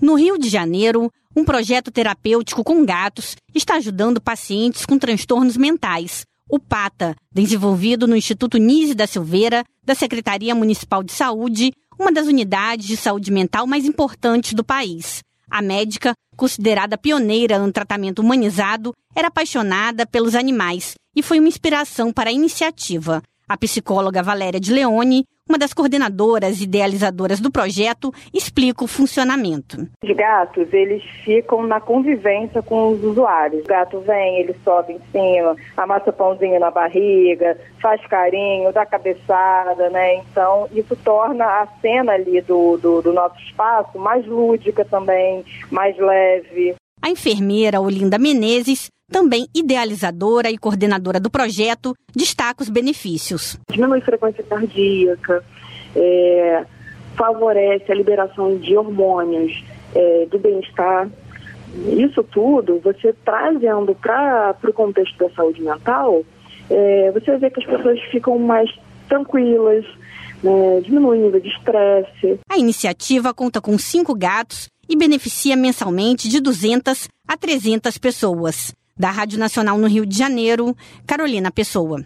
No Rio de Janeiro, um projeto terapêutico com gatos está ajudando pacientes com transtornos mentais. O PATA, desenvolvido no Instituto Nise da Silveira, da Secretaria Municipal de Saúde, uma das unidades de saúde mental mais importantes do país. A médica, considerada pioneira no tratamento humanizado, era apaixonada pelos animais e foi uma inspiração para a iniciativa. A psicóloga Valéria de Leone, uma das coordenadoras e idealizadoras do projeto, explica o funcionamento. Os gatos, eles ficam na convivência com os usuários. O gato vem, ele sobe em cima, amassa pãozinho na barriga, faz carinho, dá cabeçada, né? Então, isso torna a cena ali do, do, do nosso espaço mais lúdica também, mais leve. A enfermeira Olinda Menezes também idealizadora e coordenadora do projeto, destaca os benefícios. Diminui frequência cardíaca, é, favorece a liberação de hormônios é, do bem-estar. Isso tudo, você trazendo para o contexto da saúde mental, é, você vê que as pessoas ficam mais tranquilas, né, diminui o nível de estresse. A iniciativa conta com cinco gatos e beneficia mensalmente de 200 a 300 pessoas. Da Rádio Nacional no Rio de Janeiro, Carolina Pessoa.